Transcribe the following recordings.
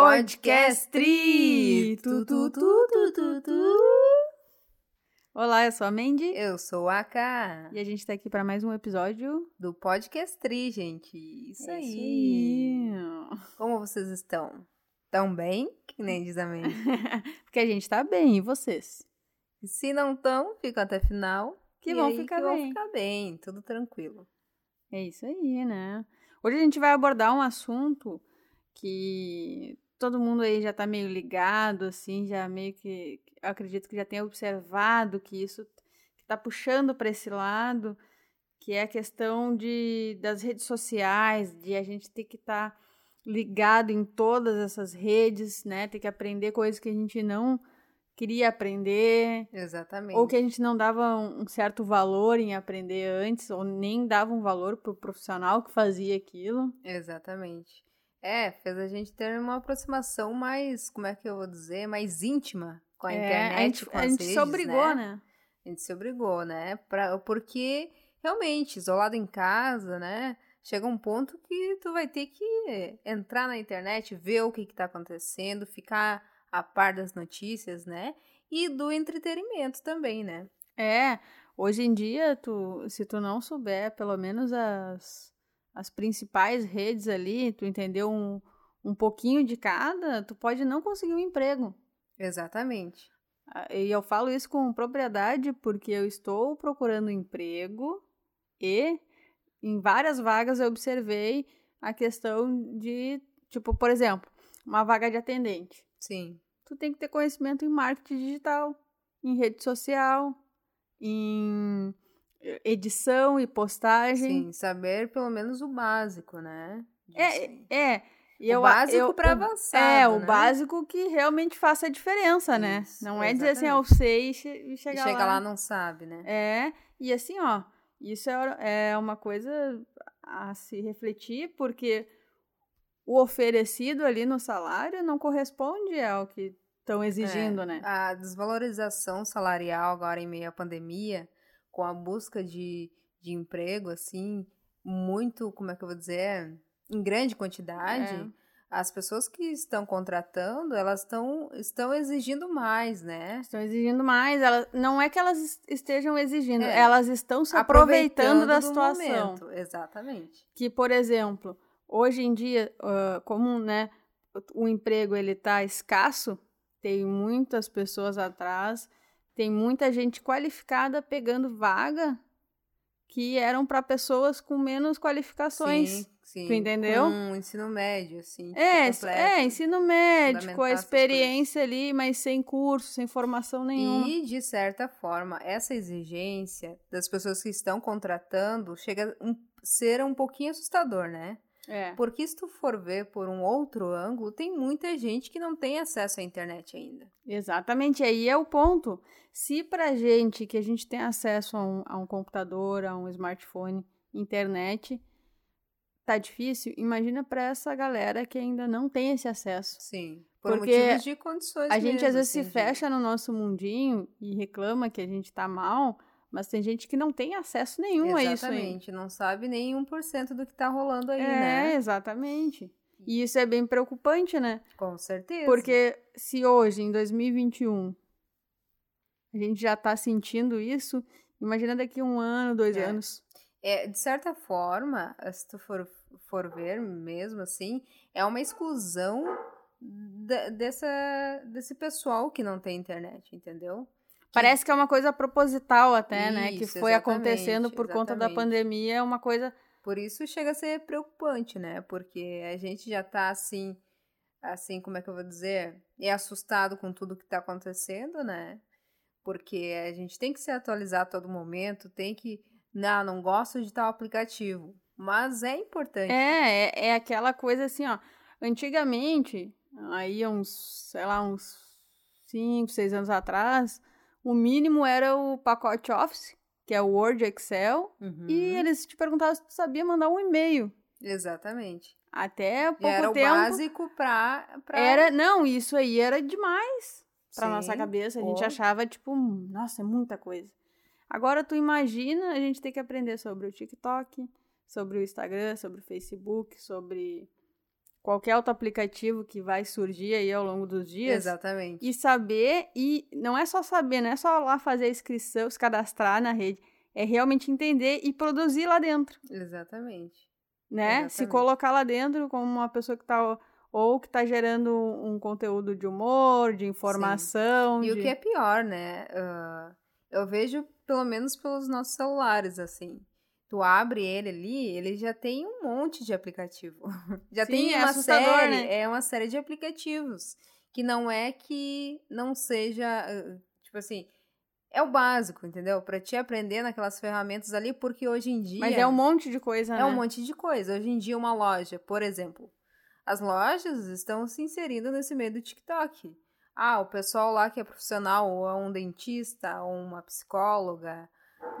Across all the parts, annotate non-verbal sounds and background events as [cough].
Podcast Tri! Tu, tu, tu, tu, tu, tu. Olá, eu sou a Mandy Eu sou a K e a gente tá aqui para mais um episódio. do Podcast Tri, gente. Isso É aí. aí. Como vocês estão? Tão bem? Que nem diz a Mandy. [laughs] Porque a gente tá bem, e vocês? E Se não estão, ficam até final. Que E vão aí ficar que vão bem. ficar bem, tudo tranquilo. É isso aí, né? Hoje a gente vai abordar um assunto que todo mundo aí já tá meio ligado, assim, já meio que. Acredito que já tenha observado que isso que tá puxando para esse lado, que é a questão de, das redes sociais, de a gente ter que estar ligado em todas essas redes, né? Ter que aprender coisas que a gente não queria aprender. Exatamente. Ou que a gente não dava um certo valor em aprender antes, ou nem dava um valor pro profissional que fazia aquilo. Exatamente. É, fez a gente ter uma aproximação mais, como é que eu vou dizer, mais íntima com a É, internet, a gente, com a gente se redes, obrigou, né? né? A gente se obrigou, né? Pra, porque, realmente, isolado em casa, né? Chega um ponto que tu vai ter que entrar na internet, ver o que que tá acontecendo, ficar a par das notícias, né? E do entretenimento também, né? É, hoje em dia, tu, se tu não souber pelo menos as, as principais redes ali, tu entendeu um, um pouquinho de cada, tu pode não conseguir um emprego. Exatamente. E eu falo isso com propriedade porque eu estou procurando emprego e em várias vagas eu observei a questão de, tipo, por exemplo, uma vaga de atendente. Sim. Tu tem que ter conhecimento em marketing digital, em rede social, em edição e postagem. Sim, saber pelo menos o básico, né? É, Disso. é. E O eu, básico o- avançado, É, o né? básico que realmente faça a diferença, né? Isso, Não é dizer assim, ah, eu exatamente. sei e che- chegar chega lá não sabe, né? É, e assim, ó, isso é, é uma coisa a se refletir, porque o oferecido ali no salário não corresponde ao que estão exigindo, É, né? A desvalorização salarial agora em meio à pandemia, com a busca de, de emprego, assim, muito, como é que eu vou dizer, em grande quantidade, É. as pessoas que estão contratando, elas estão, estão exigindo mais, né? Estão exigindo mais, elas, não é que elas es- estejam exigindo, É. elas estão se aproveitando da do situação. momento, Exatamente. que, por exemplo, hoje em dia, ah, como né, o emprego ele tá escasso, tem muitas pessoas atrás, tem muita gente qualificada pegando vaga que eram para pessoas com menos qualificações. Sim, sim. Tu entendeu? Com ensino médio, assim. É, completo. é, ensino médio, com a experiência ali, mas sem curso, sem formação nenhuma. E, de certa forma, essa exigência das pessoas que estão contratando chega a um, ser um pouquinho assustador, né? É. Porque se tu for ver por um outro ângulo, tem muita gente que não tem acesso à internet ainda. Exatamente, aí é o ponto. Se pra gente que a gente tem acesso a um, a um computador, a um smartphone, internet, tá difícil, imagina pra essa galera que ainda não tem esse acesso. Sim. Por Porque motivos de condições A gente mesmo, às vezes assim, se fecha no nosso mundinho e reclama que a gente tá mal, mas tem gente que não tem acesso nenhum a isso. Exatamente. Não sabe nem 1% do que tá rolando aí, é, né? exatamente. E isso é bem preocupante, né? Com certeza. Porque se hoje, em 2021, a gente já tá sentindo isso, imagina daqui um ano, dois É. anos. É, de certa forma, se tu for, for ver mesmo assim, é uma exclusão dessa, desse pessoal que não tem internet, entendeu? Parece que é uma coisa proposital até, né? Que Isso, foi exatamente, acontecendo por conta da exatamente. pandemia, é uma coisa... Por isso chega a ser preocupante, né? Porque a gente já tá assim, assim, como é que eu vou dizer? É assustado com tudo que tá acontecendo, né? Porque a gente tem que se atualizar a todo momento, tem que. Não, não gosto de tal aplicativo. Mas é importante. É, é, é aquela coisa assim, ó. Antigamente, aí uns, sei lá, uns 5, 6 anos atrás, o mínimo era o pacote Office, que é o Word, Excel, Uhum, e eles te perguntavam se tu sabia mandar um e-mail. Exatamente. Até E pouco era o tempo. básico pra. pra... Era, não, isso aí era demais pra Sim, nossa cabeça. A gente pô. achava, tipo, "Hum, nossa, é muita coisa. Agora tu imagina a gente ter que aprender sobre o TikTok, sobre o Instagram, sobre o Facebook, sobre qualquer outro aplicativo que vai surgir aí ao longo dos dias. Exatamente. E saber, e não é só saber, não é só lá fazer a inscrição, se cadastrar na rede, é realmente entender e produzir lá dentro. Exatamente. Né? Exatamente. Se colocar lá dentro como uma pessoa que tá ou que tá gerando um conteúdo de humor, de informação. E de... o que é pior, né? Uh, eu vejo, pelo menos pelos nossos celulares, assim. Tu abre ele ali, ele já tem um monte de aplicativo. [laughs] Já Sim, tem é uma série, né? é uma série de aplicativos. Que não é que não seja, uh, tipo assim, é o básico, entendeu? Pra te aprender naquelas ferramentas ali, porque hoje em dia. Mas é um monte de coisa, É né? um monte de coisa. Hoje em dia, uma loja, por exemplo, as lojas estão se inserindo nesse meio do TikTok. Ah, o pessoal lá que é profissional, ou é um dentista, ou uma psicóloga,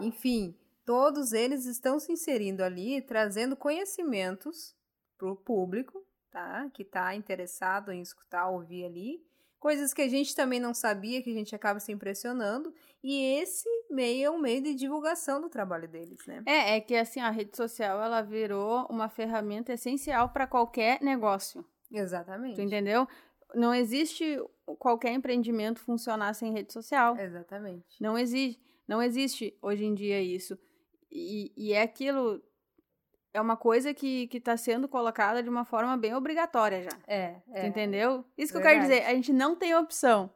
enfim, todos eles estão se inserindo ali, trazendo conhecimentos para o público, tá? Que está interessado em escutar, ouvir ali. Coisas que a gente também não sabia, que a gente acaba se impressionando. E esse meio é um meio de divulgação do trabalho deles, né? É, é que assim, a rede social ela virou uma ferramenta essencial para qualquer negócio. Exatamente. Tu entendeu? Não existe qualquer empreendimento funcionar sem rede social. Exatamente. Não existe, não existe hoje em dia isso. E, e é aquilo. É uma coisa que, que tá sendo colocada de uma forma bem obrigatória já. É, é. entendeu? Isso que eu quero dizer. A gente não tem opção.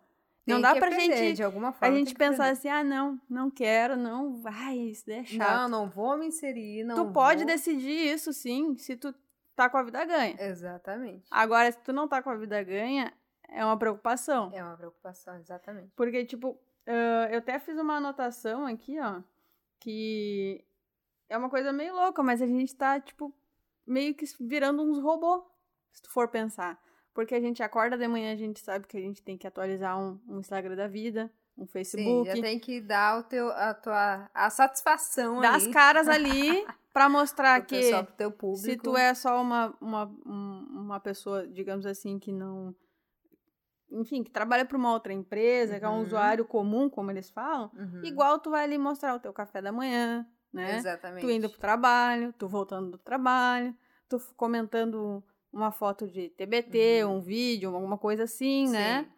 não Tem dá que pra aprender, gente. de alguma A forma. gente tem que pensar aprender. assim, ah, não, não quero, não, vai, isso é chato. Não, não vou me inserir, não tu pode vou. decidir isso sim, se tu tá com a vida ganha. Exatamente. Agora, se tu não tá com a vida ganha, é uma preocupação. É uma preocupação, exatamente. Porque, tipo, ah, eu até fiz uma anotação aqui, ó, que é uma coisa meio louca, mas a gente tá, tipo, meio que virando uns robôs, se tu for pensar. Porque a gente acorda de manhã, a gente sabe que a gente tem que atualizar um, um Instagram da vida, um Sim, Facebook, já tem que dar o teu, a tua a satisfação dar as ali caras ali [laughs] pra mostrar que pessoal, teu público. se tu é só uma, uma, um- uma pessoa, digamos assim, que não. Enfim, que trabalha para uma outra empresa, que é um Uhum. usuário comum, como eles falam, Uhum, igual tu vai ali mostrar o teu café da manhã, né? Exatamente. Tu indo pro trabalho, tu voltando do trabalho, tu comentando uma foto de TBT, Uhum. um vídeo, alguma coisa assim, né? Sim.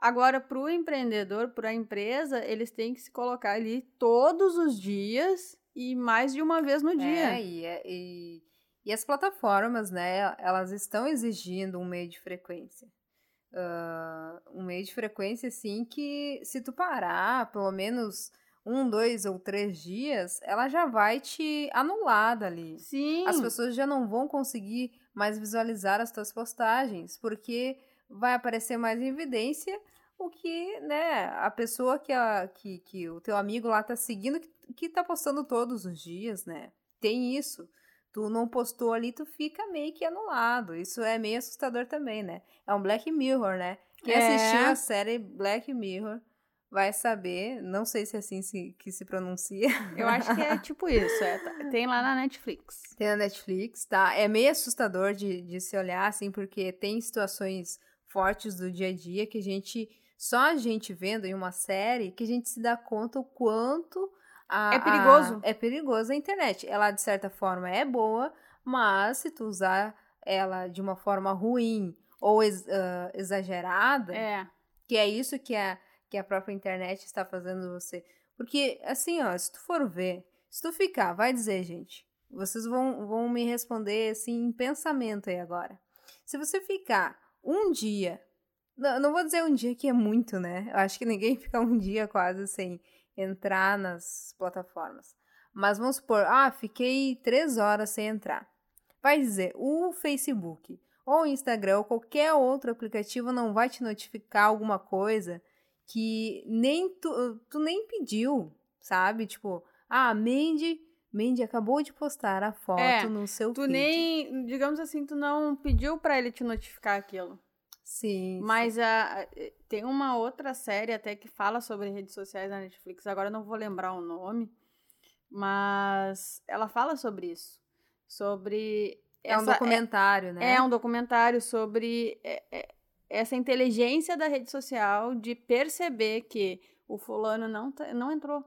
Agora, pro empreendedor, pra empresa, eles têm que se colocar ali todos os dias e mais de uma vez no dia. É, e, é- e, e as plataformas, né, elas estão exigindo um meio de frequência. Ah, um meio de frequência, assim, que se tu parar pelo menos um, dois ou três dias, ela já vai te anular dali. Sim. As pessoas já não vão conseguir mais visualizar as tuas postagens, porque vai aparecer mais em evidência o que, né, a pessoa que, a, que, que o teu amigo lá tá seguindo, que, que tá postando todos os dias, né? Tem isso. Tu não postou ali, tu fica meio que anulado. Isso é meio assustador também, né? É um Black Mirror, né? Quem É. assistiu a série Black Mirror vai saber, não sei se é assim se, que se pronuncia, Eu acho que é [laughs] tipo isso. é, tá- tem lá na Netflix. Tem na Netflix, tá? É meio assustador de, de se olhar, assim, porque tem situações fortes do dia a dia que a gente, só a gente vendo em uma série, que a gente se dá conta o quanto a, É perigoso. a- é perigoso a internet. Ela, de certa forma, é boa, mas se tu usar ela de uma forma ruim ou ex- ah, exagerada, É. que é isso que a, que a própria internet está fazendo você. Porque, assim, ó, se tu for ver, se tu ficar, vai dizer, gente, vocês vão, vão me responder, assim, em pensamento aí agora. Se você ficar um dia, não, não vou dizer um dia que é muito, né? Eu acho que ninguém [laughs] fica um dia quase sem entrar nas plataformas. Mas vamos supor, ah, fiquei três horas sem entrar. Vai dizer, o Facebook ou o Instagram ou qualquer outro aplicativo não vai te notificar alguma coisa que nem tu, tu nem pediu, sabe? Tipo, ah, Mandy, Mandy acabou de postar a foto É, no seu Tu feed. nem, digamos assim, tu não pediu pra ele te notificar aquilo. Sim. Mas a, tem uma outra série até que fala sobre redes sociais na Netflix, agora eu não vou lembrar o nome, mas ela fala sobre isso. Sobre. é um essa- documentário, né? É um documentário sobre é, é, essa inteligência da rede social de perceber que o fulano não, tá- não entrou.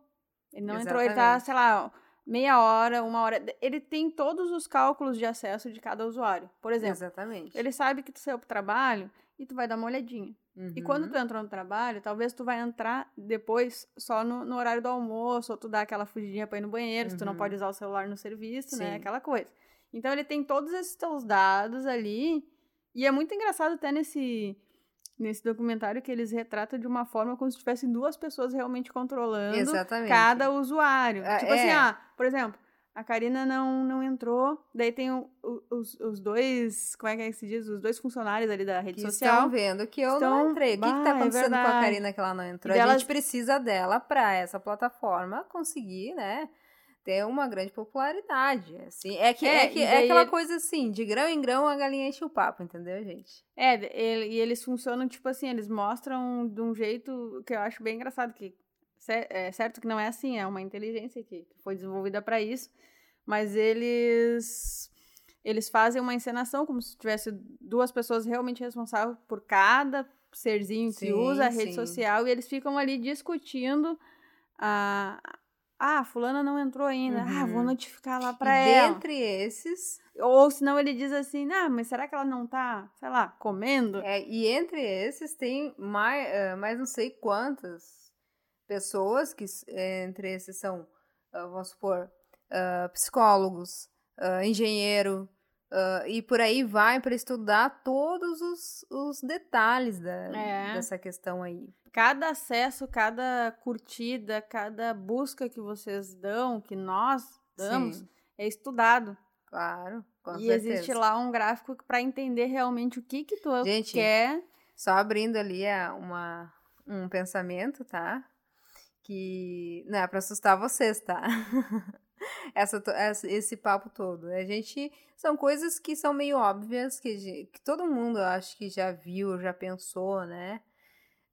Ele não entrou, ele tá, Exatamente. sei lá, meia hora, uma hora. Ele tem todos os cálculos de acesso de cada usuário. Por exemplo, Exatamente. ele sabe que tu saiu pro trabalho e tu vai dar uma olhadinha. E quando Uhum. tu entrou no trabalho, talvez tu vai entrar depois só no, no horário do almoço, ou tu dá aquela fugidinha pra ir no banheiro, se tu não Uhum. pode usar o celular no serviço, né? Sim. Aquela coisa. Então ele tem todos esses teus dados ali. E é muito engraçado até nesse, nesse documentário que eles retratam de uma forma como se tivessem duas pessoas realmente controlando Exatamente. cada usuário. Ah, tipo assim, é. ah, por exemplo, a Karina não, não entrou, daí tem o- os, os dois, como é que é que se diz? Os dois funcionários ali da rede que social. estão vendo que eu Estão- não entrei. O que, que Bah, tá é acontecendo com a. Karina que ela não entrou? E A delas- gente precisa dela pra essa plataforma conseguir, né? Ter uma grande popularidade. Assim. É, que, É, é, que, é aquela ele- coisa assim, de grão em grão a galinha enche o papo, entendeu, gente? É, ele- e eles funcionam, tipo assim, eles mostram de um jeito que eu acho bem engraçado, que é certo que não é assim, é uma inteligência que foi desenvolvida para isso, mas eles eles fazem uma encenação como se tivesse duas pessoas realmente responsáveis por cada serzinho que Sim, usa a rede sim. social e eles ficam ali discutindo a ah, fulana não entrou ainda. Ah, vou Uhum. notificar lá pra e ela. dentre esses, Ou senão ele diz assim, ah, mas será que ela não tá, sei lá, comendo? é, e entre esses tem mais, eh, mais não sei quantas pessoas que eh, entre esses são, ah, vamos supor, ah, psicólogos, ah, engenheiro, ah, e por aí vai para estudar todos os, os detalhes da, É. dessa questão aí. Cada acesso, cada curtida, cada busca que vocês dão, que nós damos, Sim, é estudado. claro, com e certeza. existe lá um gráfico para entender realmente o que que tu Gente, quer. Só abrindo ali é uma, um pensamento, tá? Que não é pra assustar vocês, tá? [laughs] [laughs] Essa, essa- esse papo todo. A gente. São coisas que são meio óbvias, que, que todo mundo eu acho que já viu, já pensou, né?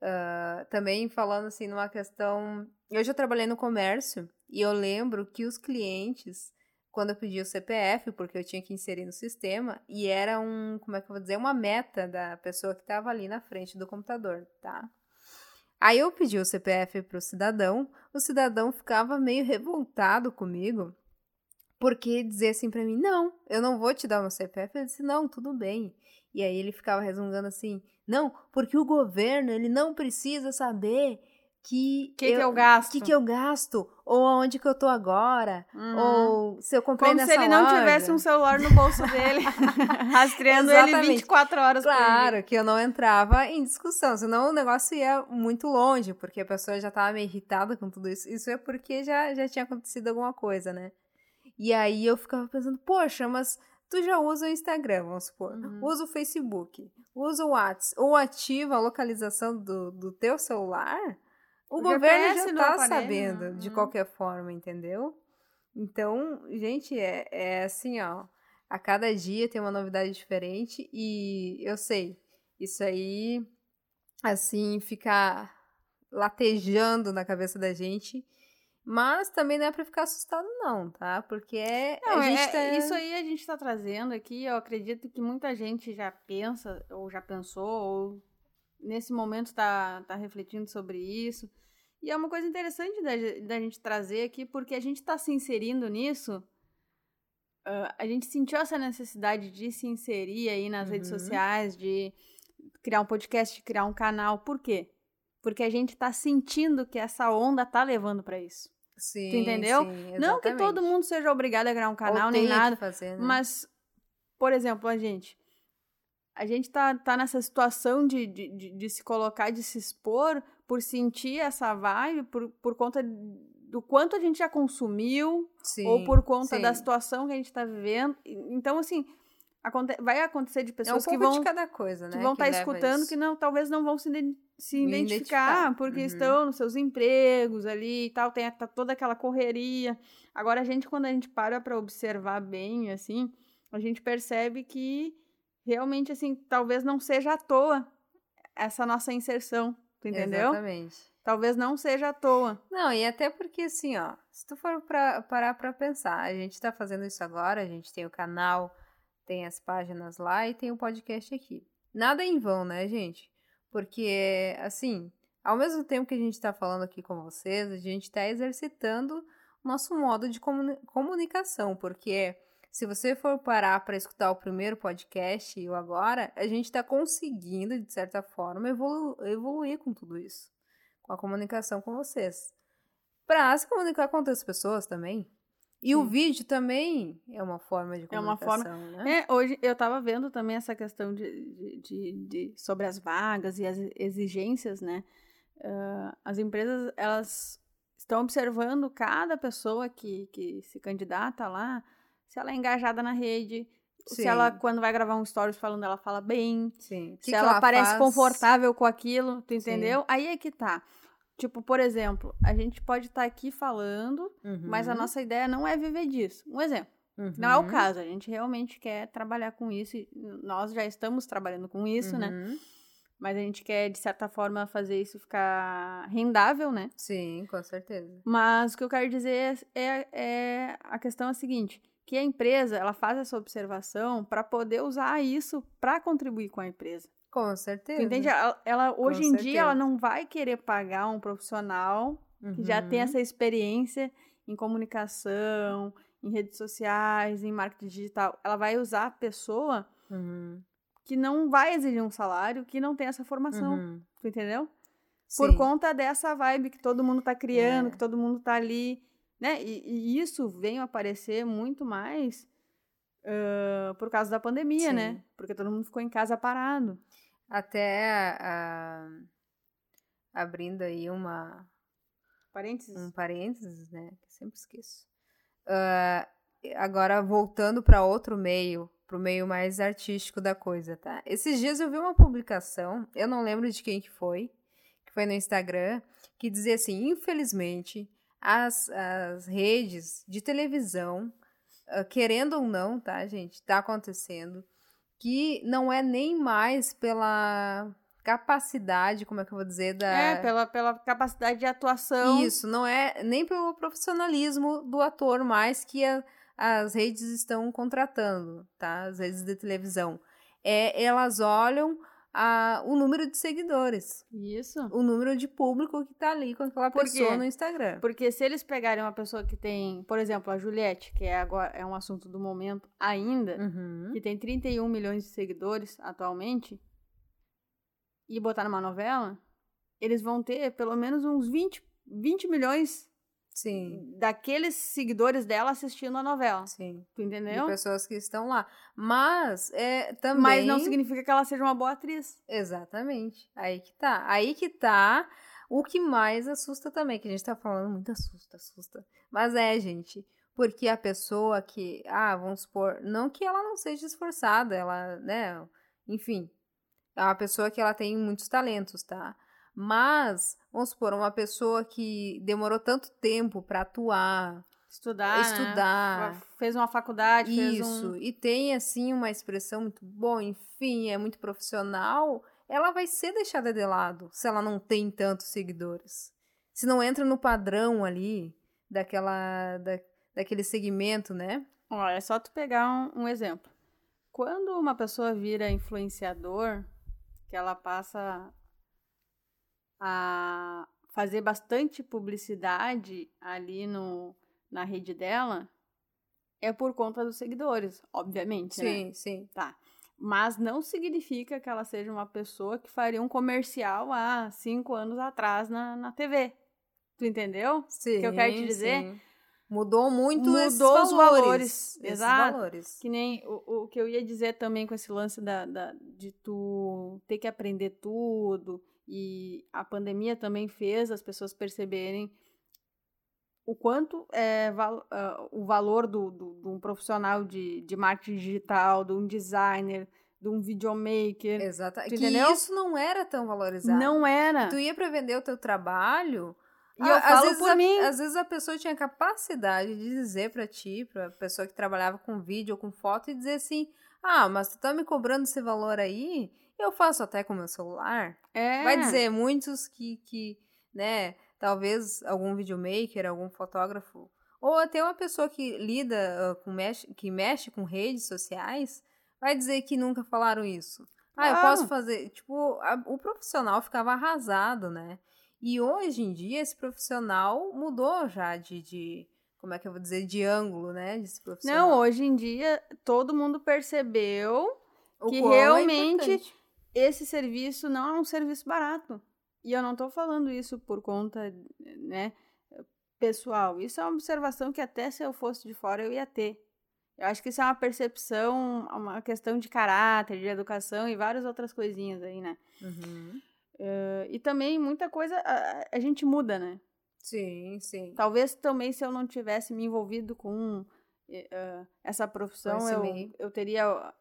Ah, também falando assim numa questão. Eu já trabalhei no comércio e eu lembro que os clientes, quando eu pedi o CPF, porque eu tinha que inserir no sistema, e era um, como é que eu vou dizer, uma meta da pessoa que estava ali na frente do computador, tá? Aí eu pedi o CPF para o cidadão, o cidadão ficava meio revoltado comigo, porque dizia assim para mim: não, eu não vou te dar meu CPF. Eu disse: não, tudo bem. E aí ele ficava resmungando assim: não, porque o governo ele não precisa saber que O que, que eu gasto? que, que eu gasto, ou aonde que eu tô agora, Uhum. ou se eu comprei Como se nessa ele não loja. tivesse um celular no bolso dele, [laughs] rastreando ele Exatamente. 24 horas por dia. Claro que eu não entrava em discussão, senão o negócio ia muito longe, porque a pessoa já estava meio irritada com tudo isso. Isso é porque já, já tinha acontecido alguma coisa, né? E aí eu ficava pensando, poxa, mas tu já usa o Instagram, vamos supor, Uhum. usa o Facebook, usa o WhatsApp, ou ativa a localização do, do teu celular, o, O governo já tá aparelho, sabendo de uhum. qualquer forma, entendeu? Então, gente, é, é assim, ó. A cada dia tem uma novidade diferente e eu sei, isso aí, assim, fica latejando na cabeça da gente, mas também não é pra ficar assustado não, tá? Porque é, Não, gente é- tá... Isso aí a gente tá trazendo aqui, eu acredito que muita gente já pensa, ou já pensou, ou nesse momento tá, tá refletindo sobre isso. E é uma coisa interessante da, da gente trazer aqui, porque a gente tá se inserindo nisso. ah, a gente sentiu essa necessidade de se inserir aí nas redes Uhum. sociais, de criar um podcast, de criar um canal. Por quê? Porque a gente tá sentindo que essa onda tá levando pra isso. Sim, tu entendeu? sim, Não que todo mundo seja obrigado a criar um canal nem nada, fazer, né? mas, por exemplo, a gente. A gente tá, tá nessa situação de, de, de, de se colocar, de se expor, por sentir essa vibe, por, por conta do quanto a gente já consumiu, Sim, ou por conta da sim. situação que a gente tá vivendo. Então, assim, aconte vai acontecer de É um pessoas que vão coisa, né? que vão estar leva escutando isso. que não, talvez não vão se, se identificar, identificar. porque Uhum. estão nos seus empregos ali e tal, tem tá toda aquela correria. Agora a gente quando a gente para para observar bem assim, a gente percebe que realmente assim, talvez não seja à toa essa nossa inserção, tu entendeu? Exatamente. Talvez não seja à toa. Não, e até porque assim, ó, se tu for pra, parar pra pensar, a gente tá fazendo isso agora, a gente tem o canal, tem as páginas lá e tem o podcast aqui. Nada em vão, né, gente? Porque, assim, ao mesmo tempo que a gente tá falando aqui com vocês, a gente tá exercitando nosso modo de comuni comunicação, porque se você for parar para escutar o primeiro podcast e o agora, a gente está conseguindo, de certa forma, evolu evoluir com tudo isso, com a comunicação com vocês. Para se comunicar com outras pessoas também. E Sim. o vídeo também é uma forma de comunicação, é uma forma, né? É, hoje eu estava vendo também essa questão de, de, de, de, sobre as vagas e as exigências, né? Uh, as empresas, elas estão observando cada pessoa que, que se candidata lá, se ela é engajada na rede, Sim. se ela, quando vai gravar um stories falando, ela fala bem, Sim. se que ela, ela parece confortável com aquilo, tu entendeu? Sim. Aí é que tá. Tipo, por exemplo, a gente pode estar tá aqui falando, uhum. mas a uhum. nossa ideia não é viver disso. Um exemplo. Uhum. Não é o uhum. caso, a gente realmente quer trabalhar com isso, nós já estamos trabalhando com isso, né? uhum. né? Mas a gente quer, de certa forma, fazer isso ficar rendável, né? Sim, com certeza. Mas o que eu quero dizer é, é a questão é a seguinte: que a empresa ela faz essa observação para poder usar isso para contribuir com a empresa. Com certeza. entende? Ela, ela hoje com em certeza. dia ela não vai querer pagar um profissional uhum. que já tem uhum. essa experiência em comunicação, em redes sociais, em marketing digital. Ela vai usar a pessoa uhum. que não vai exigir um salário, que não tem essa formação. Uhum. Tu entendeu? Sim. Por conta dessa vibe que todo mundo tá criando, é. que todo mundo tá ali né? E, e isso veio aparecer muito mais uh, por causa da pandemia, né? Sim. né? Porque todo mundo ficou em casa parado. Até abrindo aí uma parênteses, um parênteses, né? Que sempre esqueço. Uh, agora voltando para outro meio, para o meio mais artístico da coisa, tá? Esses dias eu vi uma publicação, eu não lembro de quem que foi, que foi no Instagram, que dizia assim: infelizmente as, as redes de televisão, uh, querendo ou não, tá, gente? Está acontecendo. Que não é nem mais pela capacidade, como é que eu vou dizer, da... É, pela, pela capacidade de atuação. Isso, não é nem pelo profissionalismo do ator mais que a, as redes estão contratando, tá? As redes de televisão. É, elas olham a, o número de seguidores. Isso. O número de público que tá ali com aquela Por pessoa no Instagram. Porque se eles pegarem uma pessoa que tem, por exemplo, a Juliette, que é agora é um assunto do momento ainda, uhum. que tem 31 milhões de seguidores atualmente, e botar numa novela, eles vão ter pelo menos uns 20, 20 milhões Sim. Daqueles seguidores dela assistindo a novela. Sim. Tu entendeu? De pessoas que estão lá. Mas é também. Mas não significa que ela seja uma boa atriz. Exatamente. Aí que tá. Aí que tá o que mais assusta também, que a gente tá falando muito assusta, assusta. Mas é, gente. Porque a pessoa que, ah, vamos supor, não que ela não seja esforçada, ela, né, enfim, é uma pessoa que ela tem muitos talentos, tá? Mas, vamos supor, uma pessoa que demorou tanto tempo para atuar, estudar, né? estudar, né? fez uma faculdade, isso, um... e tem assim uma expressão muito boa, enfim, é muito profissional, ela vai ser deixada de lado se ela não tem tantos seguidores. Se não entra no padrão ali daquela da, daquele segmento, né? Olha, é só tu pegar um, um exemplo. Quando uma pessoa vira influenciador, que ela passa a fazer bastante publicidade ali no, na rede dela, é por conta dos seguidores, obviamente. Sim, né? sim. Tá. Mas não significa que ela seja uma pessoa que faria um comercial há cinco anos atrás na, na TV. Tu entendeu? Sim. O que eu quero te dizer? Sim. Mudou muito Mudou esses os valores. valores. Exato. Valores. Que nem o, o que eu ia dizer também com esse lance da, da, de tu ter que aprender tudo e a pandemia também fez as pessoas perceberem o quanto é uh, o valor do, do, de um profissional de, de marketing digital, de um designer, de um videomaker. Exato. Que entendeu? isso não era tão valorizado. Não era. Tu ia para vender o teu trabalho. E eu falo por a, mim. Às vezes a pessoa tinha capacidade de dizer para ti, para pessoa que trabalhava com vídeo ou com foto, e dizer assim: Ah, mas tu tá me cobrando esse valor aí? Eu faço até com meu celular. É. Vai dizer, muitos que, que, né, talvez algum videomaker, algum fotógrafo, ou até uma pessoa que lida uh, com, mexe, que mexe com redes sociais, vai dizer que nunca falaram isso. Ah, eu posso fazer. Tipo, a, o profissional ficava arrasado, né? E hoje em dia esse profissional mudou já de, de como é que eu vou dizer, de ângulo, né? De Não, hoje em dia todo mundo percebeu o que é realmente é esse serviço não é um serviço barato. E eu não estou falando isso por conta, né, pessoal. Isso é uma observação que até se eu fosse de fora eu ia ter. Eu acho que isso é uma percepção, uma questão de caráter, de educação e várias outras coisinhas aí, né? Uhum. Uh, e também muita coisa a, a, gente muda, né? Sim, sim. Talvez também se eu não tivesse me envolvido com uh, essa profissão, eu, eu teria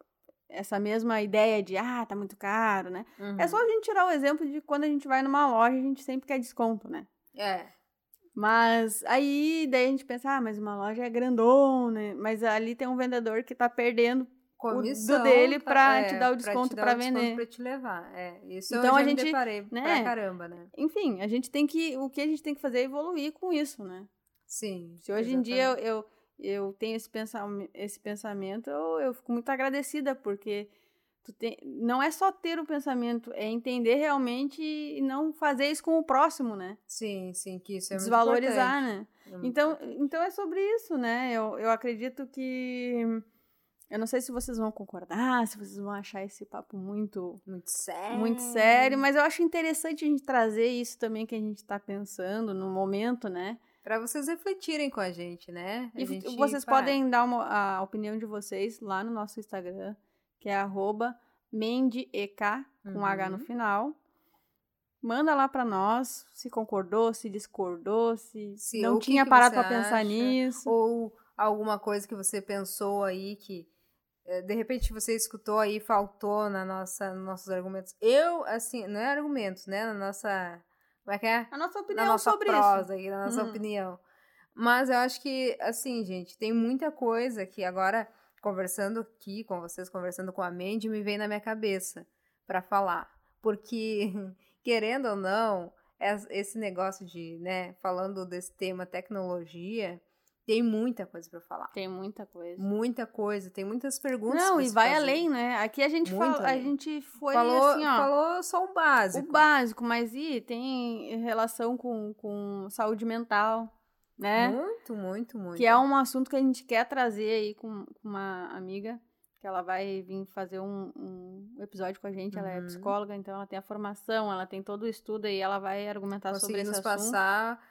essa mesma ideia de, ah, tá muito caro, né? Uhum. É só a gente tirar o exemplo de quando a gente vai numa loja, a gente sempre quer desconto, né? É. Mas aí daí a gente pensa, ah, mas uma loja é grandona, mas ali tem um vendedor que tá perdendo Comissão, o do dele pra é, te dar o desconto pra, pra vender. Pra te levar. É, isso então, eu a gente, me deparei né, pra caramba, né? Enfim, a gente tem que. O que a gente tem que fazer é evoluir com isso, né? Sim. Se hoje exatamente. em dia eu, eu, eu tenho esse pensamento, esse pensamento eu, eu fico muito agradecida, porque Tu tem, não é só ter o pensamento, é entender realmente e não fazer isso com o próximo, né? Sim, sim, que isso é Desvalorizar, né? É então, então é sobre isso, né? Eu, eu acredito que. Eu não sei se vocês vão concordar, se vocês vão achar esse papo muito. Muito sério. Muito sério, mas eu acho interessante a gente trazer isso também que a gente está pensando no momento, né? Para vocês refletirem com a gente, né? A e gente vocês podem dar uma, a opinião de vocês lá no nosso Instagram que é arroba mendiek, com uhum. H no uhum. final. Manda lá para nós se concordou, se discordou, se, se não tinha que parado para pensar nisso. Ou alguma coisa que você pensou aí que eh, de repente você escutou aí e faltou na nossa, nos nossos argumentos. Eu, assim, não é argumentos, né? Na nossa. Como é que é? A nossa opinião na nossa sobre prosa, isso. na nossa hum. opinião. Mas eu acho que, assim, gente, tem muita coisa que agora conversando aqui com vocês, conversando com a Mandy, me vem na minha cabeça para falar. Porque, [laughs] querendo ou não, esse negócio de, né, falando desse tema tecnologia, tem muita coisa para falar. Tem muita coisa. Muita coisa, tem muitas perguntas. Não, e vai fazer. além, né? Aqui a gente fala, a gente foi falou, assim, ó, falou só o básico. O básico, mas e tem relação com, com saúde mental, né? Muito, muito, muito. Que é um assunto que a gente quer trazer aí com, uma amiga, que ela vai vir fazer um, um episódio com a gente. Uhum. Ela é uhum. psicóloga, então ela tem a formação, ela tem todo o estudo e ela vai argumentar sobre esse assunto. passar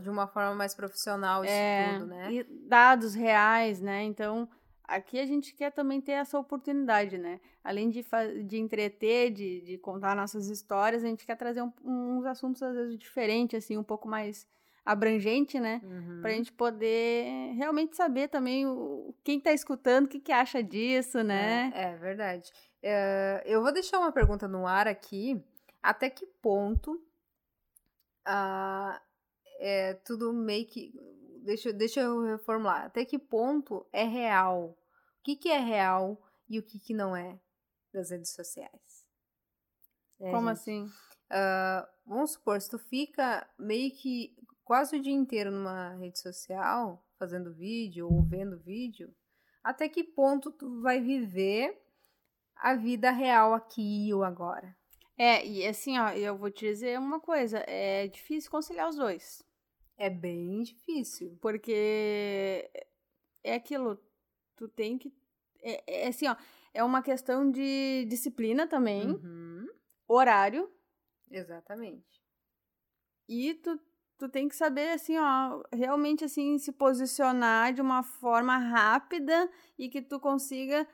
de uma forma mais profissional isso é, tudo, né? E dados reais, né? Então, aqui a gente quer também ter essa oportunidade, né? Além de, de entreter, de, de contar nossas histórias, a gente quer trazer um, uns assuntos, às vezes, diferentes, assim, um pouco mais abrangente, né? Uhum. Pra gente poder realmente saber também o, quem tá escutando, o que, que acha disso, né? É, é verdade. É, eu vou deixar uma pergunta no ar aqui. Até que ponto uh, é tudo meio que. Deixa, deixa eu reformular. Até que ponto é real? O que, que é real e o que, que não é das redes sociais? É, Como gente, assim? Uh, vamos supor, se tu fica meio que quase o dia inteiro numa rede social, fazendo vídeo ou vendo vídeo, até que ponto tu vai viver a vida real aqui ou agora? É, e assim, ó, eu vou te dizer uma coisa, é difícil conciliar os dois. É bem difícil. Porque é aquilo, tu tem que. É, é assim, ó, é uma questão de disciplina também, uhum. horário. Exatamente. E tu tu tem que saber, assim, ó, realmente, assim, se posicionar de uma forma rápida e que tu consiga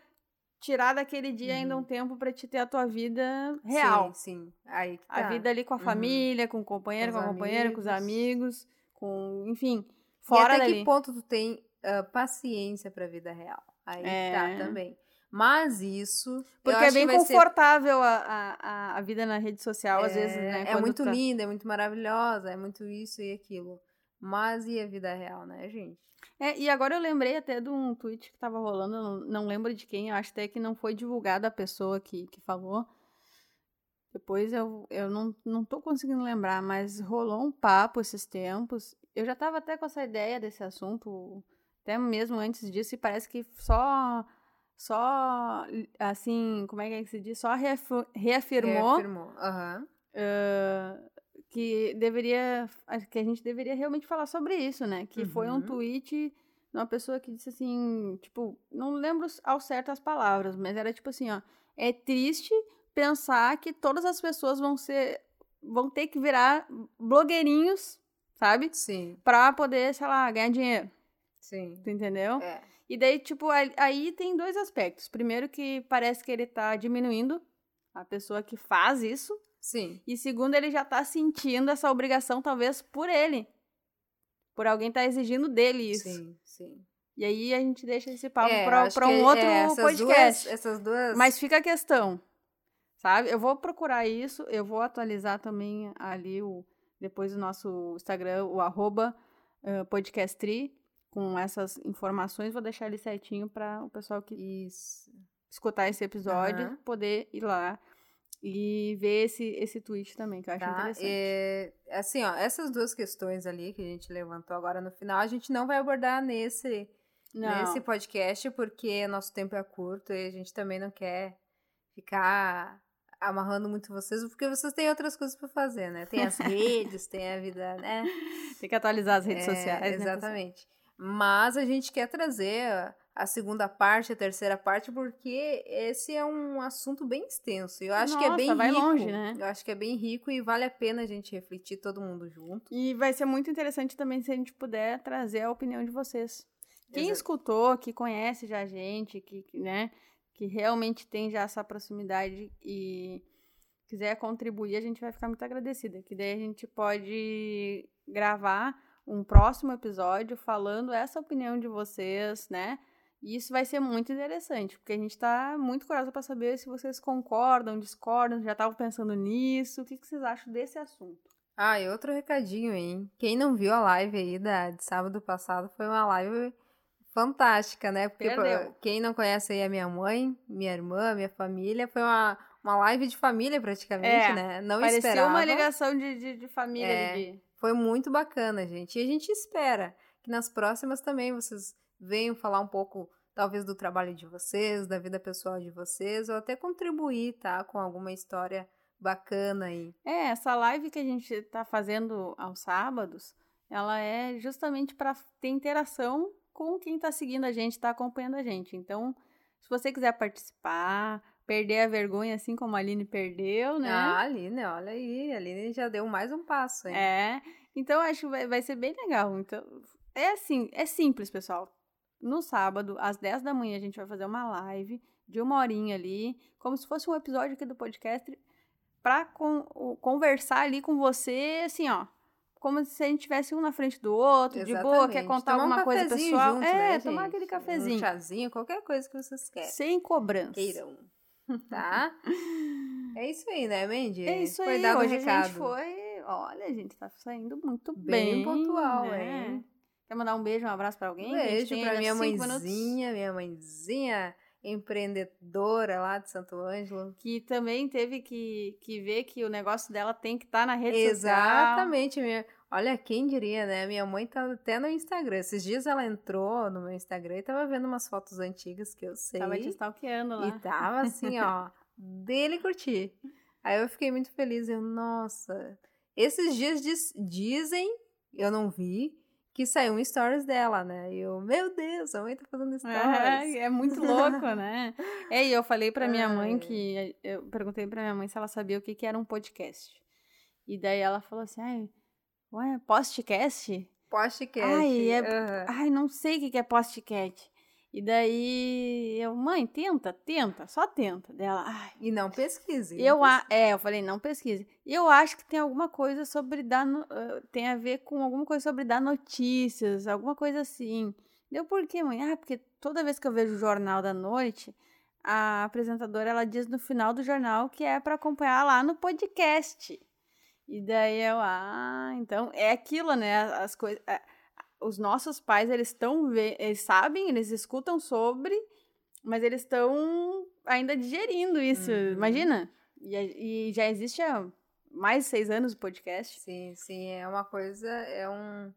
tirar daquele dia uhum. ainda um uhum. tempo para te ter a tua vida real. Sim, sim. Aí tá. A vida ali com a uhum. família, com o companheiro, com, com a companheira, com os amigos, com, enfim, fora e até dali. que ponto tu tem uh, paciência para a vida real? Aí é. tá também. Mas isso. Porque é bem confortável ser... a, a, a vida na rede social, é, às vezes, né? É muito tá... linda, é muito maravilhosa, é muito isso e aquilo. Mas e a vida real, né, gente? É, e agora eu lembrei até de um tweet que tava rolando, não, não lembro de quem, eu acho até que não foi divulgada a pessoa que, que falou. Depois eu, eu não, não tô conseguindo lembrar, mas rolou um papo esses tempos. Eu já tava até com essa ideia desse assunto, até mesmo antes disso, e parece que só só, assim, como é que, é que se diz? Só reafirmou, reafirmou. Uhum. Uh, que deveria. que a gente deveria realmente falar sobre isso, né? Que foi um Uhum. tweet de uma pessoa que disse assim, tipo, não lembro ao certo as palavras, mas era tipo assim, ó. É triste pensar que todas as pessoas vão ser. vão ter que virar blogueirinhos, sabe? Sim, Pra poder, sei lá, ganhar dinheiro. sim. Tu entendeu? É. E daí, tipo, aí- tem dois aspectos. Primeiro, que parece que ele tá diminuindo a pessoa que faz isso. Sim. E segundo, ele já tá sentindo essa obrigação, talvez, por ele. Por alguém tá exigindo dele isso. Sim, sim. E aí a gente deixa esse papo É, pra, um outro é, essas podcast. Duas, essas duas. Mas fica a questão, sabe? Eu vou procurar isso, eu vou atualizar também ali o depois do nosso Instagram, o arroba eh, podcastri, com essas informações, vou deixar ali certinho para o pessoal que Isso. escutar esse episódio Aham. poder ir lá e ver esse, esse tweet também, que eu acho Tá? interessante. É, assim, ó, essas duas questões ali que a gente levantou agora no final, a gente não vai abordar nesse, Não, nesse podcast, porque nosso tempo é curto e a gente também não quer ficar amarrando muito vocês, porque vocês têm outras coisas para fazer, né? Tem as [laughs] redes, tem a vida, né? tem que atualizar as redes É, sociais. né? Exatamente. Mas a gente quer trazer a segunda parte, a terceira parte, porque esse é um assunto bem extenso. Eu acho que é Nossa, bem vai rico. longe, né? Eu acho que é bem rico e vale a pena a gente refletir todo mundo junto. E vai ser muito interessante também se a gente puder trazer a opinião de vocês. Quem Exa- escutou, que conhece já a gente, que, que, né, que realmente tem já essa proximidade e quiser contribuir, a gente vai ficar muito agradecida. Que daí a gente pode gravar um próximo episódio falando essa opinião de vocês, né? E isso vai ser muito interessante, porque a gente tá muito curiosa para saber se vocês concordam, discordam, já estavam pensando nisso, o que, que vocês acham desse assunto. Ah, e outro recadinho, hein? Quem não viu a live aí da, de sábado passado foi uma live fantástica, né? Porque Perdeu. quem não conhece aí a minha mãe, minha irmã, minha família, foi uma, uma live de família praticamente, É, né? Não Parecia esperava. uma ligação de, de, de família. É. de- Foi muito bacana, gente. E a gente espera que nas próximas também vocês venham falar um pouco, talvez, do trabalho de vocês, da vida pessoal de vocês, ou até contribuir, tá? Com alguma história bacana aí. É, essa live que a gente tá fazendo aos sábados, ela é justamente para ter interação com quem tá seguindo a gente, tá acompanhando a gente. Então, se você quiser participar, perder a vergonha assim como a Aline perdeu, né? Ah, Aline, olha aí. A Aline já deu mais um passo, hein? É. Então, acho que vai, vai ser bem legal. Então, é assim, é simples, pessoal. No sábado, às 10 da manhã, a gente vai fazer uma live de uma horinha ali, como se fosse um episódio aqui do podcast, pra con- conversar ali com você, assim, ó. Como se a gente tivesse um na frente do outro, de boa, quer Exatamente. contar Tomar um alguma coisa cafezinho pessoal. junto, é, né, tomar gente? aquele cafezinho. Um chazinho, qualquer coisa que vocês querem. Sem cobrança. Queiram. [laughs] Tá? É isso aí, né, Mandy? É isso Foi aí, o hoje a recado. gente foi. Olha, a gente tá saindo muito Bem bem. pontual, né? hein? Quer mandar um beijo, um abraço pra alguém? Um a beijo pra minha cinco minutos. mãezinha, minha mãezinha empreendedora lá de Santo Ângelo. Que também teve que, que ver que o negócio dela tem que estar na rede social. Exatamente. Minha... Olha, quem diria, né? Minha mãe tá até no Instagram. Esses dias ela entrou no meu Instagram e tava vendo umas fotos antigas que eu sei. Tava te stalkeando lá. E tava assim, ó, [laughs] dele curtir. Aí eu fiquei muito feliz. Eu, nossa. Esses dias diz- dizem, eu não vi, que saiu um stories dela, né? E eu, meu Deus, a mãe tá fazendo stories. É, é muito louco, né? [laughs] É, e eu falei pra minha mãe que. Eu perguntei pra minha mãe se ela sabia o que, que era um podcast. E daí ela falou assim: ai, ué, postcast? Podcast. Ai, é- aham. Ai, não sei o que que é postcast. E daí eu, mãe, tenta, tenta, só tenta. Dela, ai. E não pesquise. Eu, não a, é, eu falei, não pesquise. Eu acho que tem alguma coisa sobre dar, no- tem a ver com alguma coisa sobre dar notícias, alguma coisa assim. Deu por quê, mãe? Ah, porque toda vez que eu vejo o jornal da noite, a apresentadora ela diz no final do jornal que é para acompanhar lá no podcast. E daí eu, ah, então é aquilo, né? As coisas, os nossos pais eles estão, eles sabem, eles escutam sobre, mas eles estão ainda digerindo isso. Uhum. Imagina? E, e já existe há mais de seis anos o podcast. Sim, sim, é uma coisa, é um...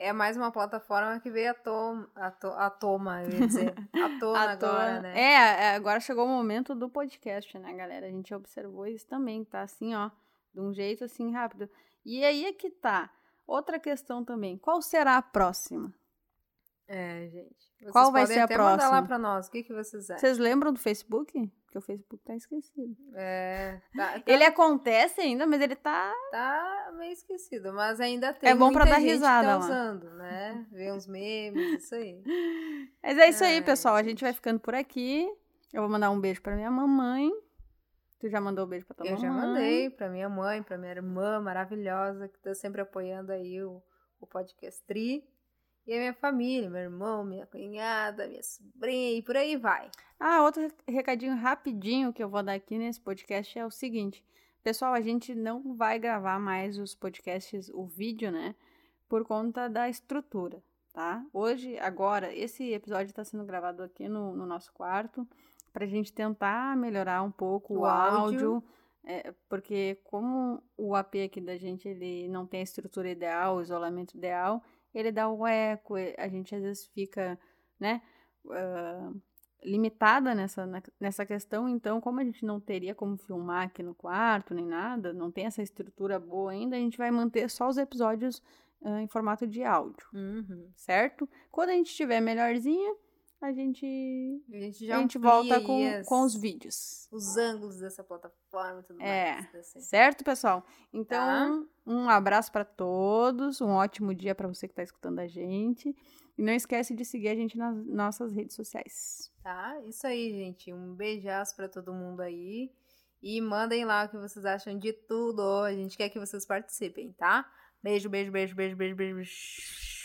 É mais uma plataforma que veio à, to à, to à toma, eu ia dizer. [laughs] À tona À toa. agora, né? É, é, agora chegou o momento do podcast, né, galera? A gente observou isso também, tá assim, ó, de um jeito assim rápido. E aí é que tá. Outra questão também. Qual será a próxima? É, gente. Vocês Qual vai ser a até mandar lá próxima? pra nós. O que, que vocês acham? Vocês lembram do Facebook? Porque o Facebook tá esquecido. É, tá, tá, Ele acontece ainda, mas ele tá. tá meio esquecido, mas ainda tem É bom muita dar gente risada tá lá. usando, né? Ver uns memes, isso aí. [laughs] Mas é isso aí, Ai, pessoal. A gente vai ficando por aqui. Eu vou mandar um beijo pra minha mamãe. Tu já mandou um beijo pra tua Eu mamãe? já mandei pra minha mãe, pra minha irmã maravilhosa, que tá sempre apoiando aí o, o podcast Tri. E a minha família, meu irmão, minha cunhada, minha sobrinha e por aí vai. Ah, outro recadinho rapidinho que eu vou dar aqui nesse podcast é o seguinte. Pessoal, a gente não vai gravar mais os podcasts, o vídeo, né? Por conta da estrutura, tá? Hoje, agora, esse episódio está sendo gravado aqui no, no nosso quarto pra gente tentar melhorar um pouco o, O áudio. áudio. é, porque como o AP aqui da gente, ele não tem a estrutura ideal, o isolamento ideal, ele dá o eco, a gente às vezes fica, né? ah, limitada nessa, na- nessa questão, então, como a gente não teria como filmar aqui no quarto nem nada, não tem essa estrutura boa ainda, a gente vai manter só os episódios ah, em formato de áudio, Uhum. certo? Quando a gente estiver melhorzinho, a gente, A gente a gente volta com, as- com os vídeos. os ângulos dessa plataforma e tudo É. mais. assim. Certo, pessoal? Então, um abraço para todos, um ótimo dia para você que está escutando a gente. E não esquece de seguir a gente nas nossas redes sociais. Tá? Isso aí, gente. Um beijaço pra todo mundo aí. E mandem lá o que vocês acham de tudo. A gente quer que vocês participem, tá? Beijo, beijo, beijo, beijo, beijo, beijo.